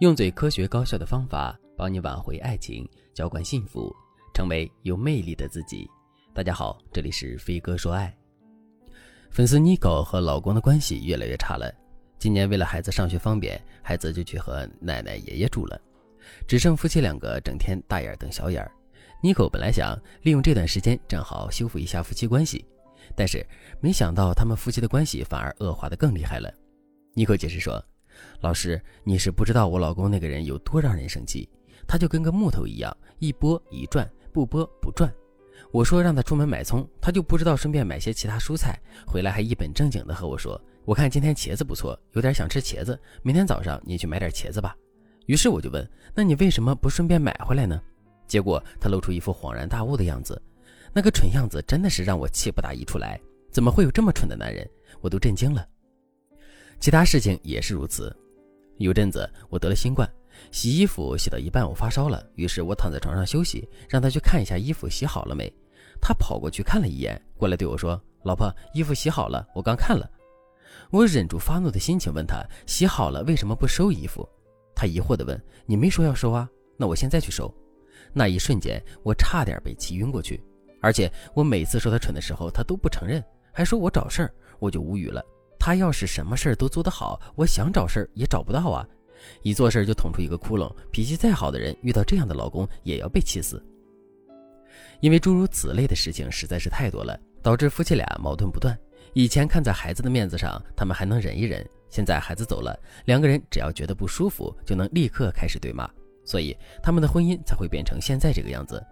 用最科学高效的方法帮你挽回爱情，浇灌幸福，成为有魅力的自己。大家好，这里是飞哥说爱。粉丝妮可和老公的关系越来越差了。今年为了孩子上学方便，孩子就去和奶奶爷爷住了，只剩夫妻两个整天大眼瞪小眼。妮可本来想利用这段时间正好修复一下夫妻关系，但是没想到他们夫妻的关系反而恶化的更厉害了。妮可解释说。老师，你是不知道我老公那个人有多让人生气，他就跟个木头一样，一拨一转，不拨不转。我说让他出门买葱，他就不知道顺便买些其他蔬菜，回来还一本正经的和我说：“我看今天茄子不错，有点想吃茄子，明天早上你去买点茄子吧。”于是我就问：“那你为什么不顺便买回来呢？”结果他露出一副恍然大悟的样子，那个蠢样子真的是让我气不打一处来。怎么会有这么蠢的男人？我都震惊了。其他事情也是如此。有阵子我得了新冠，洗衣服洗到一半我发烧了，于是我躺在床上休息，让他去看一下衣服洗好了没。他跑过去看了一眼，过来对我说：“老婆，衣服洗好了，我刚看了。”我忍住发怒的心情问他：“洗好了为什么不收衣服？”他疑惑地问：“你没说要收啊？那我现在去收。”那一瞬间我差点被气晕过去，而且我每次说他蠢的时候，他都不承认，还说我找事儿，我就无语了。他要是什么事儿都做得好，我想找事儿也找不到啊！一做事就捅出一个窟窿，脾气再好的人遇到这样的老公也要被气死。因为诸如此类的事情实在是太多了，导致夫妻俩矛盾不断。以前看在孩子的面子上，他们还能忍一忍；现在孩子走了，两个人只要觉得不舒服，就能立刻开始对骂，所以他们的婚姻才会变成现在这个样子。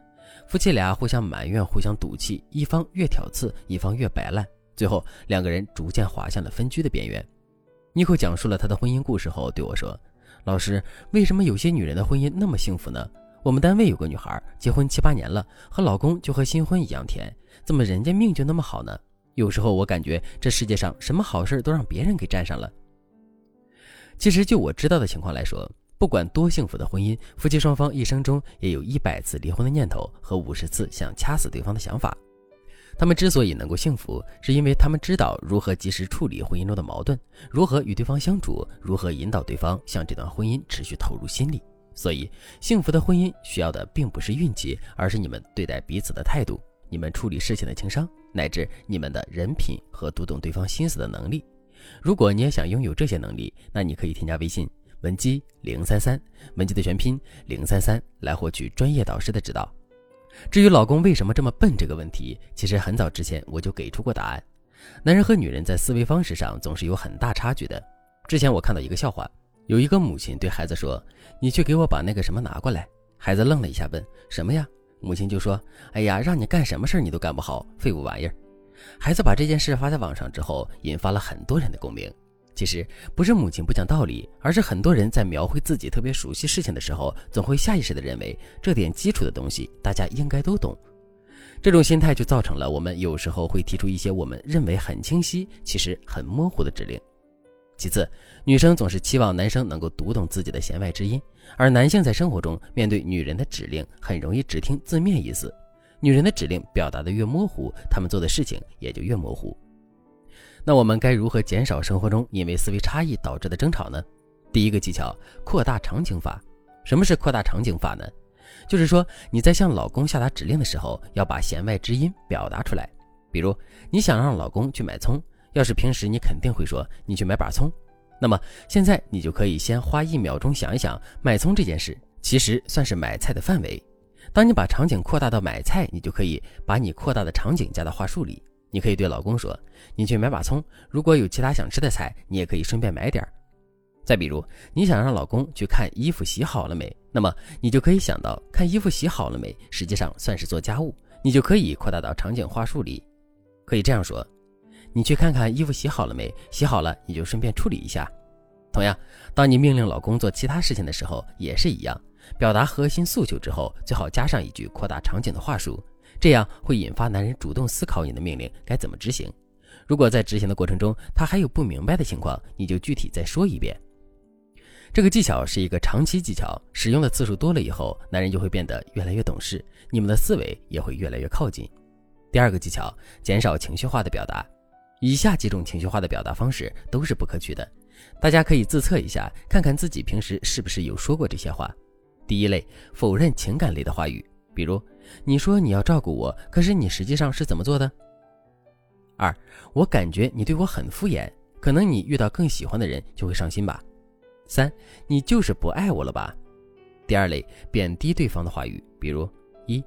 夫妻俩互相埋怨，互相赌气，一方越挑刺，一方越摆烂。最后，两个人逐渐滑向了分居的边缘。妮蔻讲述了她的婚姻故事后对我说：“老师，为什么有些女人的婚姻那么幸福呢？我们单位有个女孩，结婚七八年了，和老公就和新婚一样甜，怎么人家命就那么好呢？有时候我感觉这世界上什么好事都让别人给占上了。其实，就我知道的情况来说，不管多幸福的婚姻，夫妻双方一生中也有一百次离婚的念头和五十次想掐死对方的想法。”他们之所以能够幸福，是因为他们知道如何及时处理婚姻中的矛盾，如何与对方相处，如何引导对方向这段婚姻持续投入心力。所以，幸福的婚姻需要的并不是运气，而是你们对待彼此的态度，你们处理事情的情商，乃至你们的人品和读懂对方心思的能力。如果你也想拥有这些能力，那你可以添加微信文姬零三三，文姬的全拼零三三，来获取专业导师的指导。至于老公为什么这么笨这个问题，其实很早之前我就给出过答案。男人和女人在思维方式上总是有很大差距的。之前我看到一个笑话，有一个母亲对孩子说：“你去给我把那个什么拿过来。”孩子愣了一下，问：“什么呀？”母亲就说：“哎呀，让你干什么事你都干不好，废物玩意儿。”孩子把这件事发在网上之后，引发了很多人的共鸣。其实不是母亲不讲道理，而是很多人在描绘自己特别熟悉事情的时候，总会下意识地认为这点基础的东西大家应该都懂。这种心态就造成了我们有时候会提出一些我们认为很清晰，其实很模糊的指令。其次，女生总是期望男生能够读懂自己的弦外之音，而男性在生活中面对女人的指令，很容易只听字面意思。女人的指令表达的越模糊，他们做的事情也就越模糊。那我们该如何减少生活中因为思维差异导致的争吵呢？第一个技巧：扩大场景法。什么是扩大场景法呢？就是说你在向老公下达指令的时候，要把弦外之音表达出来。比如你想让老公去买葱，要是平时你肯定会说你去买把葱，那么现在你就可以先花一秒钟想一想，买葱这件事其实算是买菜的范围。当你把场景扩大到买菜，你就可以把你扩大的场景加到话术里。你可以对老公说：“你去买把葱，如果有其他想吃的菜，你也可以顺便买点儿。”再比如，你想让老公去看衣服洗好了没，那么你就可以想到看衣服洗好了没，实际上算是做家务，你就可以扩大到场景话术里。可以这样说：“你去看看衣服洗好了没，洗好了你就顺便处理一下。”同样，当你命令老公做其他事情的时候，也是一样，表达核心诉求之后，最好加上一句扩大场景的话术。这样会引发男人主动思考你的命令该怎么执行。如果在执行的过程中他还有不明白的情况，你就具体再说一遍。这个技巧是一个长期技巧，使用的次数多了以后，男人就会变得越来越懂事，你们的思维也会越来越靠近。第二个技巧，减少情绪化的表达。以下几种情绪化的表达方式都是不可取的，大家可以自测一下，看看自己平时是不是有说过这些话。第一类，否认情感类的话语，比如你说你要照顾我，可是你实际上是怎么做的？二，我感觉你对我很敷衍，可能你遇到更喜欢的人就会伤心吧。三，你就是不爱我了吧？第二类，贬低对方的话语，比如一，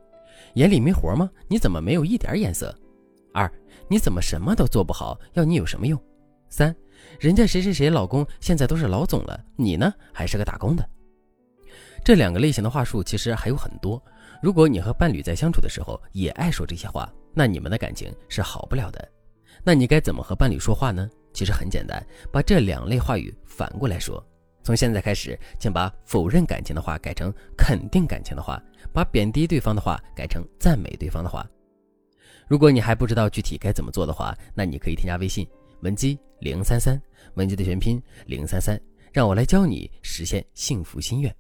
眼里没活吗？你怎么没有一点眼色？二，你怎么什么都做不好？要你有什么用？三，人家谁谁谁老公现在都是老总了，你呢还是个打工的。这两个类型的话术其实还有很多。如果你和伴侣在相处的时候也爱说这些话，那你们的感情是好不了的。那你该怎么和伴侣说话呢？其实很简单，把这两类话语反过来说。从现在开始，请把否认感情的话改成肯定感情的话，把贬低对方的话改成赞美对方的话。如果你还不知道具体该怎么做的话，那你可以添加微信文姬零三三，文姬的全拼零三三，让我来教你实现幸福心愿。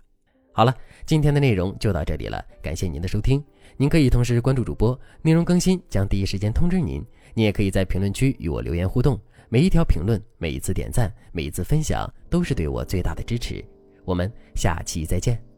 好了，今天的内容就到这里了，感谢您的收听。您可以同时关注主播，内容更新将第一时间通知您。您也可以在评论区与我留言互动，每一条评论、每一次点赞、每一次分享，都是对我最大的支持。我们下期再见。